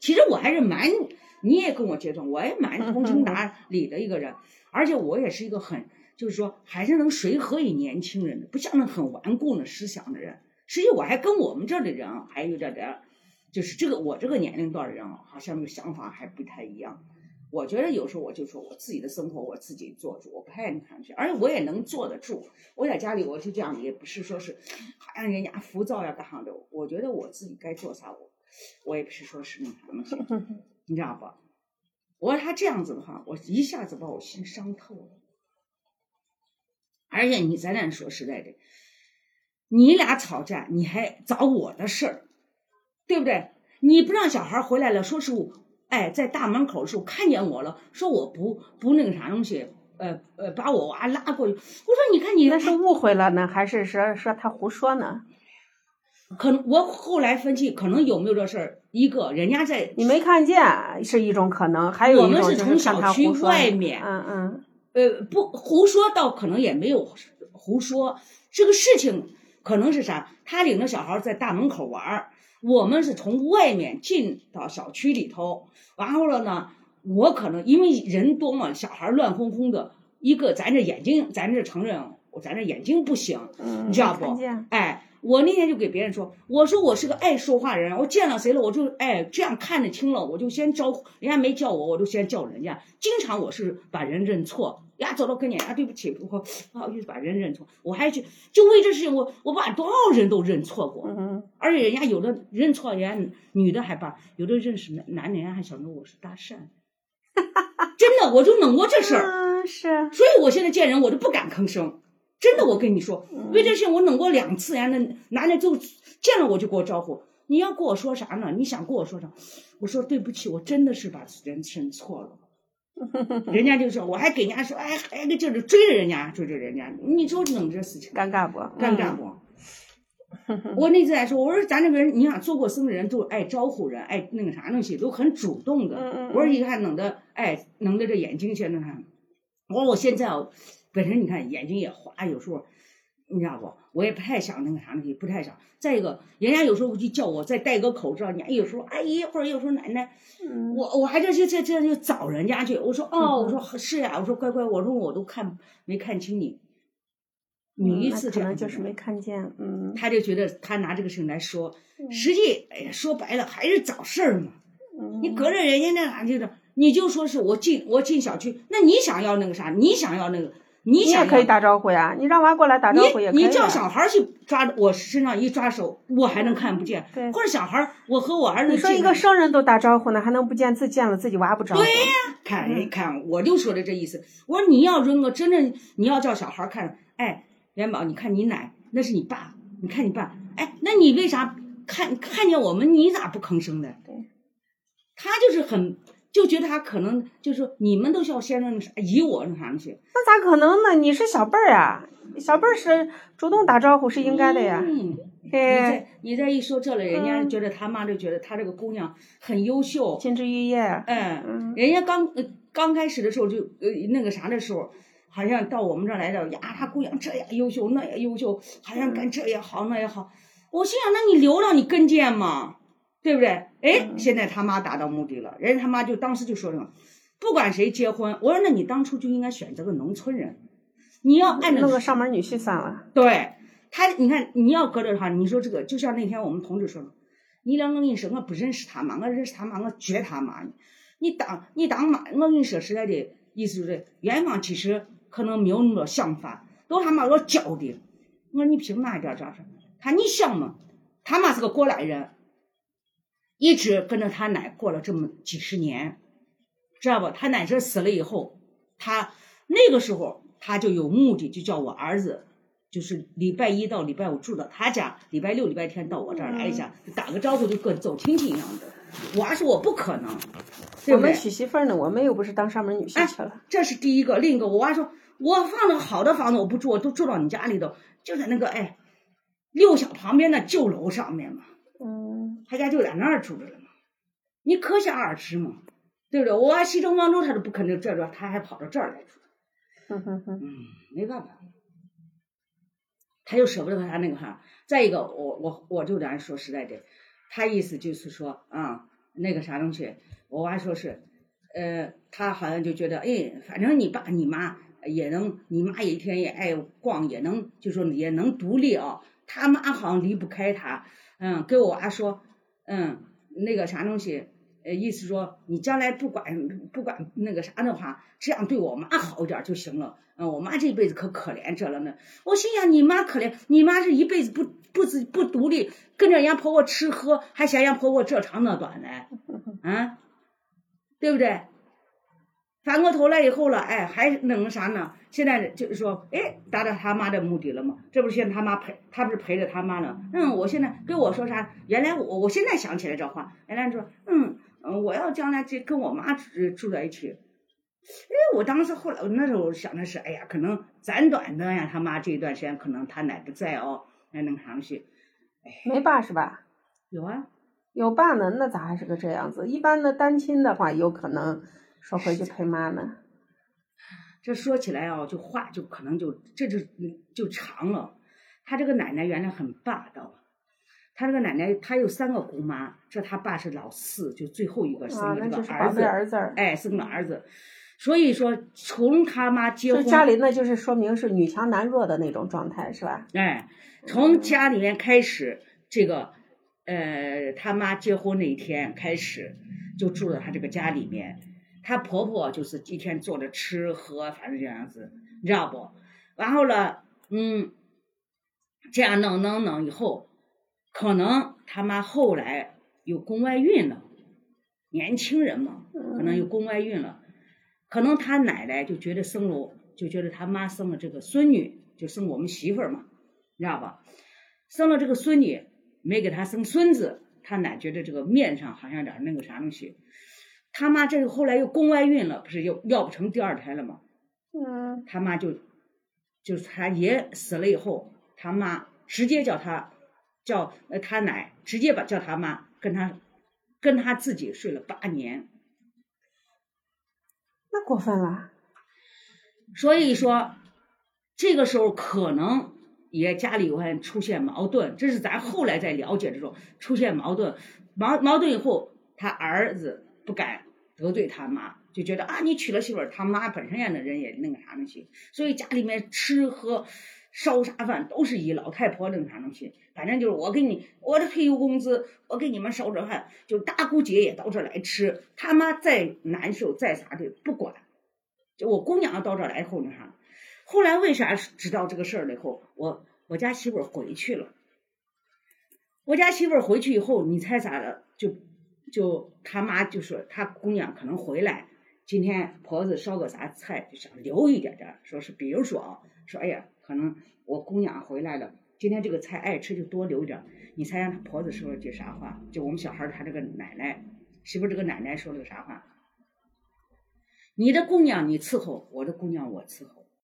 其实我还是蛮，你也跟我接触，我也蛮通情达理的一个人，而且我也是一个很，就是说还是能随和于年轻人的，不像那很顽固的思想的人。实际我还跟我们这儿的人，还有点点，就是这个我这个年龄段的人啊，好像想法还不太一样。我觉得有时候我就说我自己的生活我自己做主，我不太看去，而且我也能坐得住。我在家里我就这样，也不是说是好像人家浮躁呀干啥的。我觉得我自己该做啥，我我也不是说是那啥的，你知道不？我说他这样子的话，我一下子把我心伤透了。而且你咱俩说实在的，你俩吵架你还找我的事儿，对不对？你不让小孩回来了，说是我。哎，在大门口的时候看见我了，说我不不那个啥东西，呃呃，把我娃拉过去。我说你看你那是误会了呢，还是说说他胡说呢？可能我后来分析，可能有没有这事儿？一个人家在你没看见是一种可能，还有我们是从小区外面，嗯嗯，呃不胡说，倒可能也没有胡说。这个事情可能是啥？他领着小孩在大门口玩儿。我们是从外面进到小区里头，然后了呢，我可能因为人多嘛，小孩乱哄哄的，一个咱这眼睛，咱这承认，咱这眼睛不行，你知道不？哎，我那天就给别人说，我说我是个爱说话人，我见了谁了，我就哎这样看得清了，我就先招呼，人家没叫我，我就先叫人家，经常我是把人认错。呀，走到跟前，啊，对不起，我不好意思把人认错，我还去就为这事情，我我把多少人都认错过，嗯而且人家有的认错，人家女的还把有的认识男男的，人家还想着我是搭讪，真的，我就弄过这事儿，是，所以我现在见人我就不敢吭声，真的，我跟你说，为这事情我弄过两次，人家那男的就见了我就给我招呼，你要跟我说啥呢？你想跟我说啥？我说对不起，我真的是把人认错了。人家就说，我还给人家说，哎，还个劲儿追着人家，追着人家，你说弄这事情尴尬不？尴尬不？我那次还说，我说咱这个人，你想做过生的人都爱招呼人，爱那个啥东西，都很主动的。我说一看弄得，哎，弄得这眼睛现在看，我说我现在本身你看眼睛也花，有时候。你知道不？我也不太想那个啥东西，不太想。再一个，人家有时候就叫我再戴个口罩，人家有时候阿姨或者有时候奶奶，我我还这这这这就找人家去。我说哦，我说是呀，我说乖乖，我说我都看没看清你，你一次可能就是没看见，嗯。他就觉得他拿这个事情来说，实际哎呀说白了还是找事儿嘛。你隔着人家那啥去的，你就说是我进我进小区，那你想要那个啥？你想要那个？你也可以打招呼呀，你让娃过来打招呼也可以。你叫小孩去抓我身上一抓手，我还能看不见。对。或者小孩，我和我儿子。你说一个生人都打招呼呢，还能不见自见了自己娃不招呼？对呀，看一看我就说的这意思。我说你要扔个真正，你要叫小孩看，哎，元宝，你看你奶那是你爸，你看你爸，哎，那你为啥看看见我们你咋不吭声呢？对。他就是很。就觉得他可能就是你们都叫先那啥，以我那啥那些。那咋可能呢？你是小辈儿啊，小辈儿是主动打招呼是应该的呀。嗯。你再你再一说这了，人家觉得他妈就觉得他这个姑娘很优秀。金枝玉叶。嗯。人家刚刚开始的时候就呃那个啥的时候，好像到我们这儿来的呀，他姑娘这样优秀那也优秀，好像干这也好那也好。我心想，那你留着你跟见吗？对不对？哎，现在他妈达到目的了，人家他妈就当时就说什么，不管谁结婚，我说那你当初就应该选择个农村人，你要按照弄个上门女婿算了。对他，你看你要搁这哈，你说这个就像那天我们同志说的，你两个跟你说我不认识他妈，我认识他妈，我绝他妈你当你当妈，我跟你说实在的意思就是，元芳其实可能没有那么多想法，都他妈我教的。我说你凭哪点咋说？他你想嘛？他妈是个过来人。一直跟着他奶过了这么几十年，知道不？他奶这死了以后，他那个时候他就有目的，就叫我儿子，就是礼拜一到礼拜五住到他家，礼拜六、礼拜天到我这儿来一下，打个招呼就跟走亲戚一样的。我说我不可能，我们娶媳妇儿呢，我们又不是当上门女婿去了。这是第一个，另一个我娃说，我放了好的房子我不住，我都住到你家里头，就在那个哎六小旁边的旧楼上面嘛。他家就在那儿住着了嘛，你可想而知嘛，对不对？我西城王州他都不可能这着，他还跑到这儿来住。嗯，没办法，他又舍不得他那个哈。再一个，我我我就咱说实在的，他意思就是说啊，那个啥东西，我娃说是，呃，他好像就觉得，哎，反正你爸你妈也能，你妈一天也爱逛，也能，就说也能独立啊。他妈好像离不开他，嗯，跟我娃说，嗯，那个啥东西，呃，意思说你将来不管不管那个啥的话，这样对我妈好一点就行了。嗯，我妈这辈子可可怜着了呢。我心想，你妈可怜，你妈是一辈子不不自不独立，跟着人家婆婆吃喝，还嫌人家婆婆这长那短的，啊，对不对？反过头来以后了，哎，还弄个啥呢？现在就是说，哎，达到他妈的目的了嘛？这不是现在他妈陪，他不是陪着他妈呢？嗯，我现在跟我说啥？原来我我现在想起来这话，原来说，嗯嗯，我要将来这跟我妈住住在一起。哎，我当时后来我那时候想的是，哎呀，可能暂短的呀，他妈这一段时间可能他奶不在哦，那能上去。哎，没爸是吧？有啊，有爸呢，那咋还是个这样子？一般的单亲的话，有可能说回去陪妈呢。这说起来啊，就话就可能就这就就长了。他这个奶奶原来很霸道，他这个奶奶他有三个姑妈，这他爸是老四，就最后一个生啊，了这个儿子，贝儿子儿。哎，生个儿子。所以说，从他妈结就婚，家里那就是说明是女强男弱的那种状态，是吧？哎，从家里面开始，这个呃，他妈结婚那一天开始，就住在他这个家里面。她婆婆就是一天做着吃喝，反正这样子，你知道不？然后了，嗯，这样弄弄弄以后，可能他妈后来有宫外孕了，年轻人嘛，可能有宫外孕了，可能他奶奶就觉得生了，就觉得他妈生了这个孙女，就生我们媳妇儿嘛，你知道吧？生了这个孙女，没给他生孙子，他奶觉得这个面上好像点那个啥东西。他妈这个后来又宫外孕了，不是又要不成第二胎了吗？嗯，他妈就就是他爷死了以后，他妈直接叫他叫呃他奶直接把叫他妈跟他跟他自己睡了八年，那过分了。所以说这个时候可能也家里会出现矛盾，这是咱后来在了解这种出现矛盾，矛矛盾以后，他儿子不敢得罪他妈，就觉得啊，你娶了媳妇儿，他妈本身呀那人也那个啥东西，所以家里面吃喝烧啥饭都是以老太婆那个啥东西，反正就是我给你我的退休工资，我给你们烧着饭，就大姑姐也到这来吃，他妈再难受再啥的不管。就我姑娘到这来以后那啥，后来为啥知道这个事儿了以后，我我家媳妇儿回去了。我家媳妇儿回去以后，你猜咋的？就就他妈就说他姑娘可能回来，今天婆子烧个啥菜，就想留一点点，说是比如说啊，说哎呀，可能我姑娘回来了，今天这个菜爱吃就多留点。你猜让他婆子说了句啥话？就我们小孩他这个奶奶媳妇这个奶奶说了个啥话？你的姑娘你伺候，我的姑娘我伺候。